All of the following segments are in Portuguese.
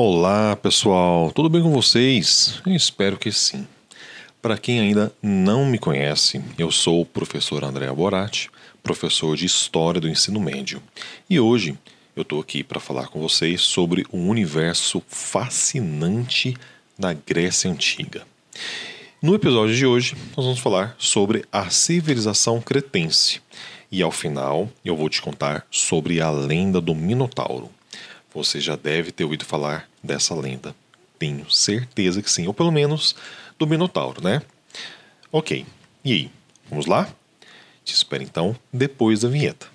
Olá pessoal, tudo bem com vocês? Eu espero que sim. Para quem ainda não me conhece, eu sou o professor André Boratti, professor de História do Ensino Médio. E hoje eu estou aqui para falar com vocês sobre um universo fascinante da Grécia Antiga. No episódio de hoje, nós vamos falar sobre a civilização cretense. E ao final, eu vou te contar sobre a lenda do Minotauro. Você já deve ter ouvido falar dessa lenda. Tenho certeza que sim, ou pelo menos do Minotauro, né? Ok, e aí? Vamos lá? Te espero então depois da vinheta.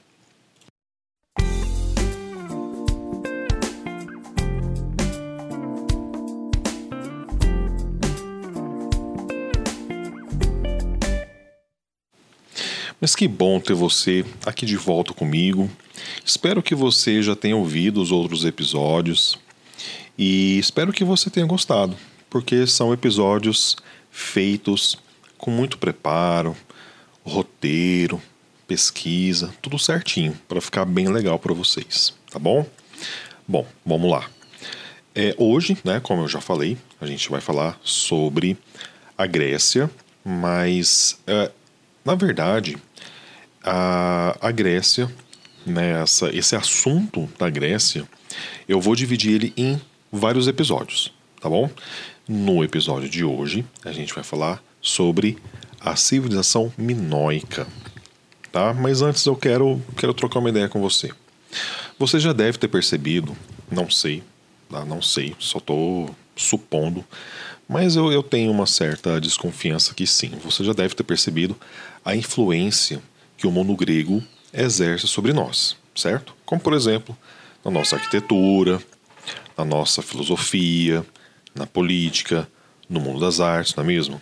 Mas que bom ter você aqui de volta comigo. Espero que você já tenha ouvido os outros episódios e espero que você tenha gostado, porque são episódios feitos com muito preparo, roteiro, pesquisa, tudo certinho para ficar bem legal para vocês, tá bom? Bom, vamos lá. É, hoje, né, como eu já falei, a gente vai falar sobre a Grécia, mas é, na verdade a, a Grécia, né, essa, esse assunto da Grécia, eu vou dividir ele em vários episódios, tá bom? No episódio de hoje, a gente vai falar sobre a civilização minoica, tá? Mas antes eu quero, quero trocar uma ideia com você. Você já deve ter percebido, não sei, tá? não sei, só estou supondo, mas eu, eu tenho uma certa desconfiança que sim, você já deve ter percebido a influência que o mundo grego exerce sobre nós, certo? Como, por exemplo, na nossa arquitetura, na nossa filosofia, na política, no mundo das artes, não é mesmo?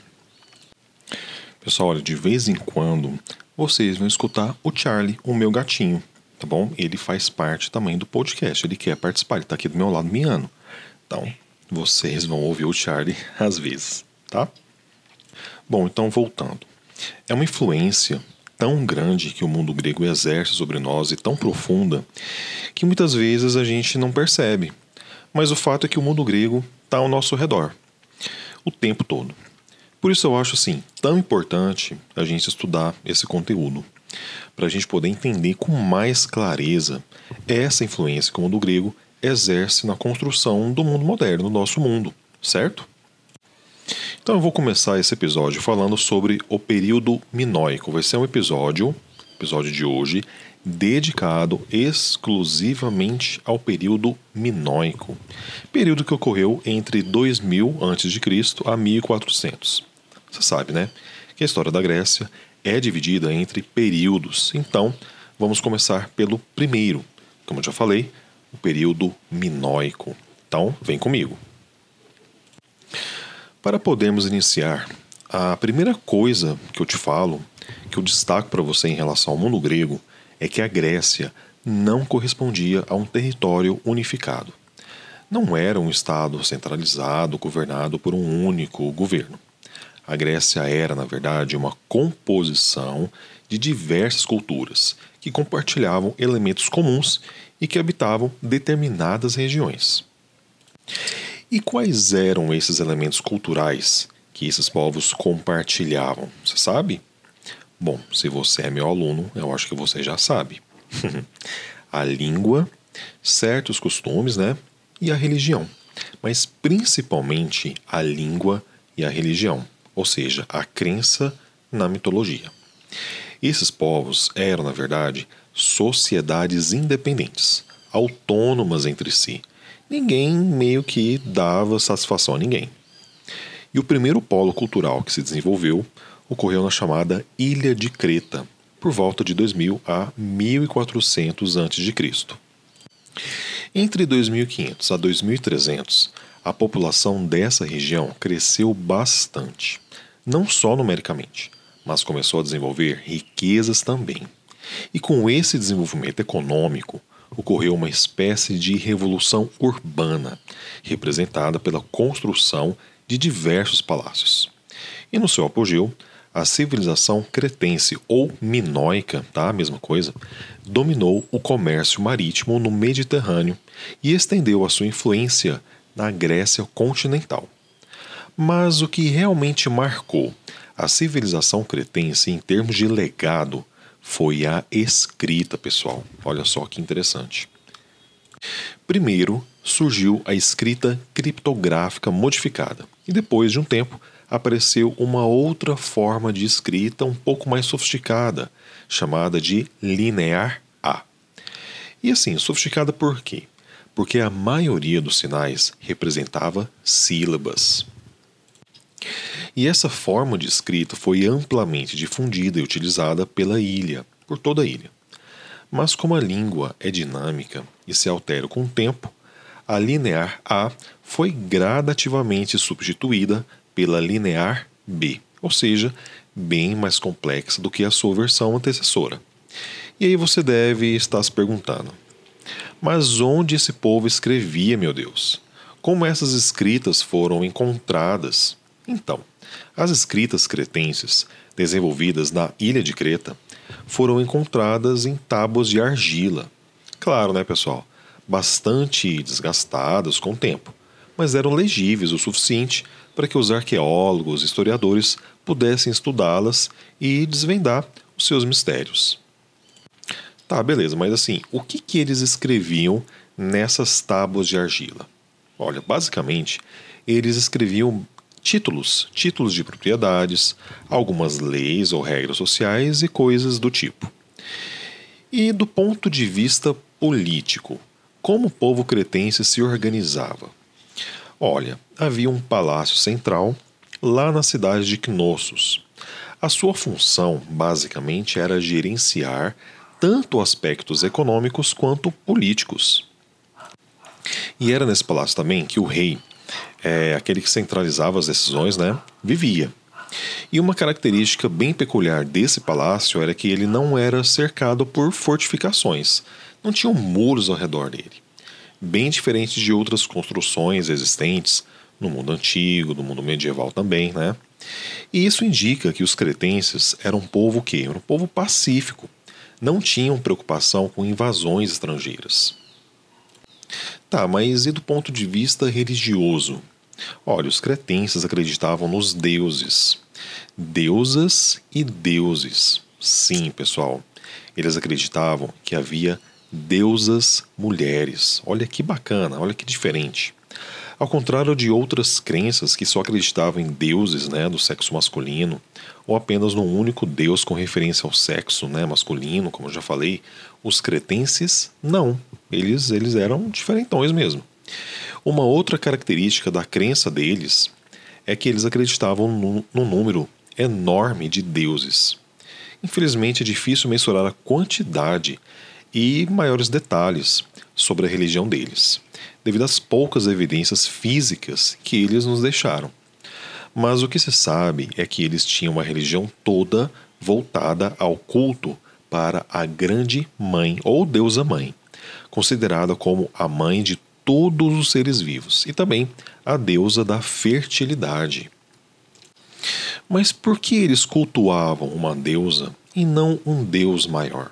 Pessoal, olha, de vez em quando vocês vão escutar o Charlie, o meu gatinho, tá bom? Ele faz parte também do podcast, ele quer participar, ele tá aqui do meu lado miando. Então, vocês vão ouvir o Charlie às vezes, tá? Bom, então voltando. É uma influência tão grande que o mundo grego exerce sobre nós e tão profunda que muitas vezes a gente não percebe. Mas o fato é que o mundo grego está ao nosso redor o tempo todo. Por isso eu acho assim tão importante a gente estudar esse conteúdo para a gente poder entender com mais clareza essa influência que o mundo grego exerce na construção do mundo moderno, do nosso mundo, certo? Então eu vou começar esse episódio falando sobre o período minoico. Vai ser um episódio, episódio de hoje, dedicado exclusivamente ao período minoico, período que ocorreu entre 2000 a.C. a 1400. Você sabe, né? Que a história da Grécia é dividida entre períodos. Então, vamos começar pelo primeiro, como eu já falei, o período minoico. Então, vem comigo. Para podermos iniciar, a primeira coisa que eu te falo, que eu destaco para você em relação ao mundo grego, é que a Grécia não correspondia a um território unificado. Não era um estado centralizado governado por um único governo. A Grécia era, na verdade, uma composição de diversas culturas que compartilhavam elementos comuns e que habitavam determinadas regiões. E quais eram esses elementos culturais que esses povos compartilhavam? Você sabe? Bom, se você é meu aluno, eu acho que você já sabe. a língua, certos costumes, né? E a religião. Mas principalmente a língua e a religião, ou seja, a crença na mitologia. Esses povos eram, na verdade, sociedades independentes, autônomas entre si, ninguém meio que dava satisfação a ninguém. E o primeiro polo cultural que se desenvolveu ocorreu na chamada Ilha de Creta, por volta de 2000 a 1400 a.C. Entre 2500 a 2300, a população dessa região cresceu bastante, não só numericamente, mas começou a desenvolver riquezas também. E com esse desenvolvimento econômico, ocorreu uma espécie de revolução urbana, representada pela construção de diversos palácios. E no seu apogeu, a civilização cretense ou minoica, tá? A mesma coisa, dominou o comércio marítimo no Mediterrâneo e estendeu a sua influência na Grécia continental. Mas o que realmente marcou a civilização cretense em termos de legado foi a escrita, pessoal. Olha só que interessante. Primeiro surgiu a escrita criptográfica modificada, e depois de um tempo apareceu uma outra forma de escrita um pouco mais sofisticada, chamada de linear A. E assim, sofisticada por quê? Porque a maioria dos sinais representava sílabas. E essa forma de escrita foi amplamente difundida e utilizada pela ilha, por toda a ilha. Mas como a língua é dinâmica e se altera com o tempo, a linear A foi gradativamente substituída pela linear B, ou seja, bem mais complexa do que a sua versão antecessora. E aí você deve estar se perguntando: mas onde esse povo escrevia, meu Deus? Como essas escritas foram encontradas? Então, as escritas cretenses, desenvolvidas na ilha de Creta, foram encontradas em tábuas de argila. Claro, né, pessoal? Bastante desgastadas com o tempo, mas eram legíveis o suficiente para que os arqueólogos e historiadores pudessem estudá-las e desvendar os seus mistérios. Tá, beleza, mas assim, o que, que eles escreviam nessas tábuas de argila? Olha, basicamente, eles escreviam títulos, títulos de propriedades, algumas leis ou regras sociais e coisas do tipo. E do ponto de vista político, como o povo cretense se organizava? Olha, havia um palácio central lá na cidade de Knossos. A sua função, basicamente, era gerenciar tanto aspectos econômicos quanto políticos. E era nesse palácio também que o rei é, aquele que centralizava as decisões, né, vivia. E uma característica bem peculiar desse palácio era que ele não era cercado por fortificações, não tinham muros ao redor dele. Bem diferente de outras construções existentes no mundo antigo, no mundo medieval também, né? E isso indica que os cretenses eram um povo que era um povo pacífico, não tinham preocupação com invasões estrangeiras. Tá, mas e do ponto de vista religioso? Olha, os cretenses acreditavam nos deuses. Deusas e deuses. Sim, pessoal. Eles acreditavam que havia deusas mulheres. Olha que bacana, olha que diferente. Ao contrário de outras crenças que só acreditavam em deuses né, do sexo masculino, ou apenas num único deus com referência ao sexo né, masculino, como eu já falei, os cretenses não. Eles, eles eram diferentões mesmo. Uma outra característica da crença deles é que eles acreditavam num, num número enorme de deuses. Infelizmente, é difícil mensurar a quantidade e maiores detalhes sobre a religião deles, devido às poucas evidências físicas que eles nos deixaram. Mas o que se sabe é que eles tinham uma religião toda voltada ao culto para a Grande Mãe ou Deusa Mãe, considerada como a mãe de todos os seres vivos e também a deusa da fertilidade. Mas por que eles cultuavam uma deusa e não um deus maior?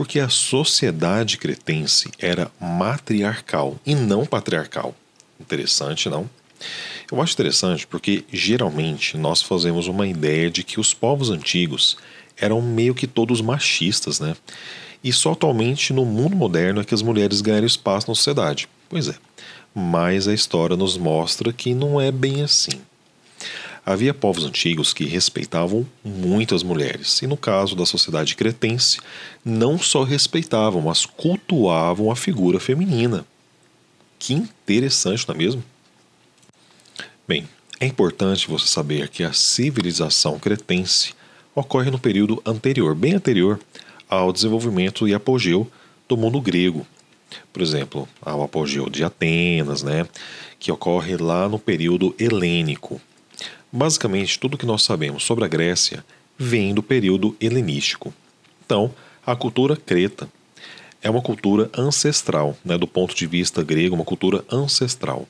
Porque a sociedade cretense era matriarcal e não patriarcal. Interessante, não? Eu acho interessante porque geralmente nós fazemos uma ideia de que os povos antigos eram meio que todos machistas, né? E só atualmente no mundo moderno é que as mulheres ganham espaço na sociedade. Pois é, mas a história nos mostra que não é bem assim. Havia povos antigos que respeitavam muito as mulheres, e no caso da sociedade cretense, não só respeitavam, mas cultuavam a figura feminina. Que interessante, não é mesmo? Bem, é importante você saber que a civilização cretense ocorre no período anterior, bem anterior ao desenvolvimento e apogeu do mundo grego. Por exemplo, ao apogeu de Atenas, né, que ocorre lá no período helênico. Basicamente, tudo que nós sabemos sobre a Grécia vem do período helenístico. Então, a cultura creta é uma cultura ancestral, né, do ponto de vista grego, uma cultura ancestral.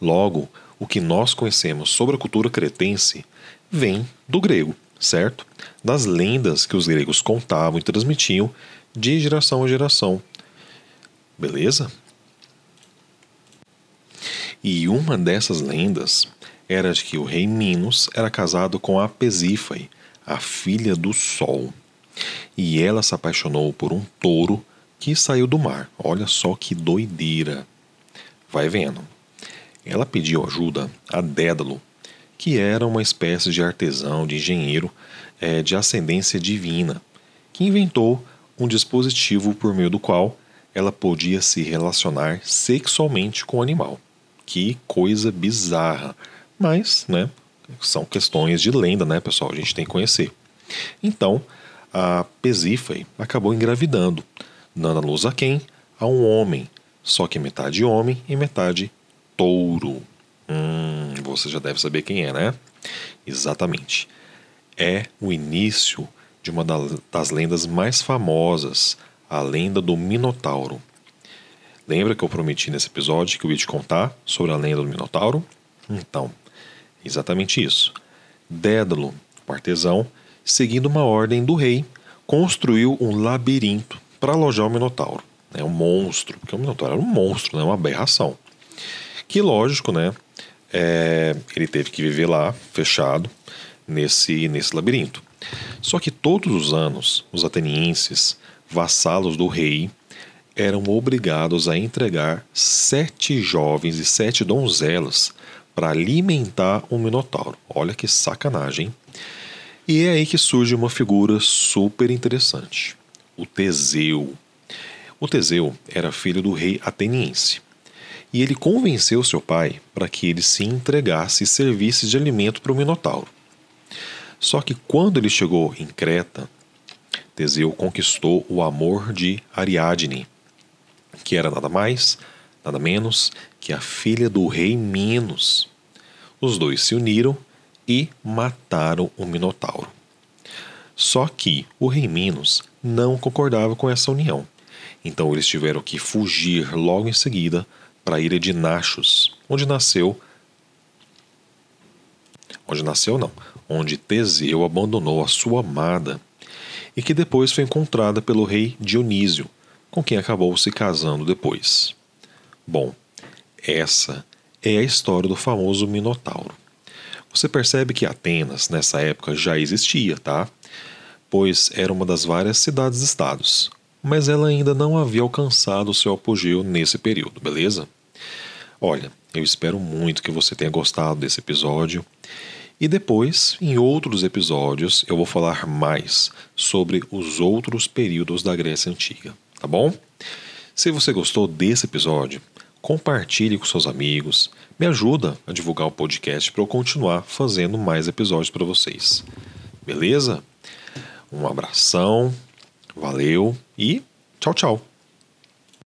Logo, o que nós conhecemos sobre a cultura cretense vem do grego certo? Das lendas que os gregos contavam e transmitiam de geração a geração. Beleza? E uma dessas lendas era de que o rei Minos era casado com a Pesífae, a filha do Sol. E ela se apaixonou por um touro que saiu do mar. Olha só que doideira. Vai vendo. Ela pediu ajuda a Dédalo, que era uma espécie de artesão, de engenheiro é, de ascendência divina, que inventou um dispositivo por meio do qual ela podia se relacionar sexualmente com o animal. Que coisa bizarra. Mas, né, são questões de lenda, né, pessoal? A gente tem que conhecer. Então, a Pesífae acabou engravidando, dando a luz a quem? A um homem, só que metade homem e metade touro. Hum, você já deve saber quem é, né? Exatamente. É o início de uma das lendas mais famosas, a lenda do Minotauro. Lembra que eu prometi nesse episódio que eu ia te contar sobre a lenda do Minotauro? Então, exatamente isso. Dédalo, o artesão, seguindo uma ordem do rei, construiu um labirinto para alojar o Minotauro. É um monstro, porque o Minotauro era um monstro, né? uma aberração. Que lógico, né? É, ele teve que viver lá, fechado, nesse, nesse labirinto. Só que todos os anos, os atenienses, vassalos do rei, eram obrigados a entregar sete jovens e sete donzelas para alimentar o Minotauro. Olha que sacanagem. E é aí que surge uma figura super interessante: o Teseu. O Teseu era filho do rei ateniense. E ele convenceu seu pai para que ele se entregasse e servisse de alimento para o Minotauro. Só que quando ele chegou em Creta, Teseu conquistou o amor de Ariadne, que era nada mais, nada menos que a filha do rei Minos. Os dois se uniram e mataram o Minotauro. Só que o rei Minos não concordava com essa união, então eles tiveram que fugir logo em seguida para a ilha de Naxos, onde nasceu. Onde nasceu, não. Onde Teseu abandonou a sua amada e que depois foi encontrada pelo rei Dionísio, com quem acabou se casando depois. Bom, essa é a história do famoso Minotauro. Você percebe que Atenas, nessa época, já existia, tá? Pois era uma das várias cidades-estados, mas ela ainda não havia alcançado seu apogeu nesse período, beleza? Olha, eu espero muito que você tenha gostado desse episódio. E depois, em outros episódios, eu vou falar mais sobre os outros períodos da Grécia Antiga, tá bom? Se você gostou desse episódio, compartilhe com seus amigos, me ajuda a divulgar o podcast para eu continuar fazendo mais episódios para vocês. Beleza? Um abração, valeu e tchau, tchau.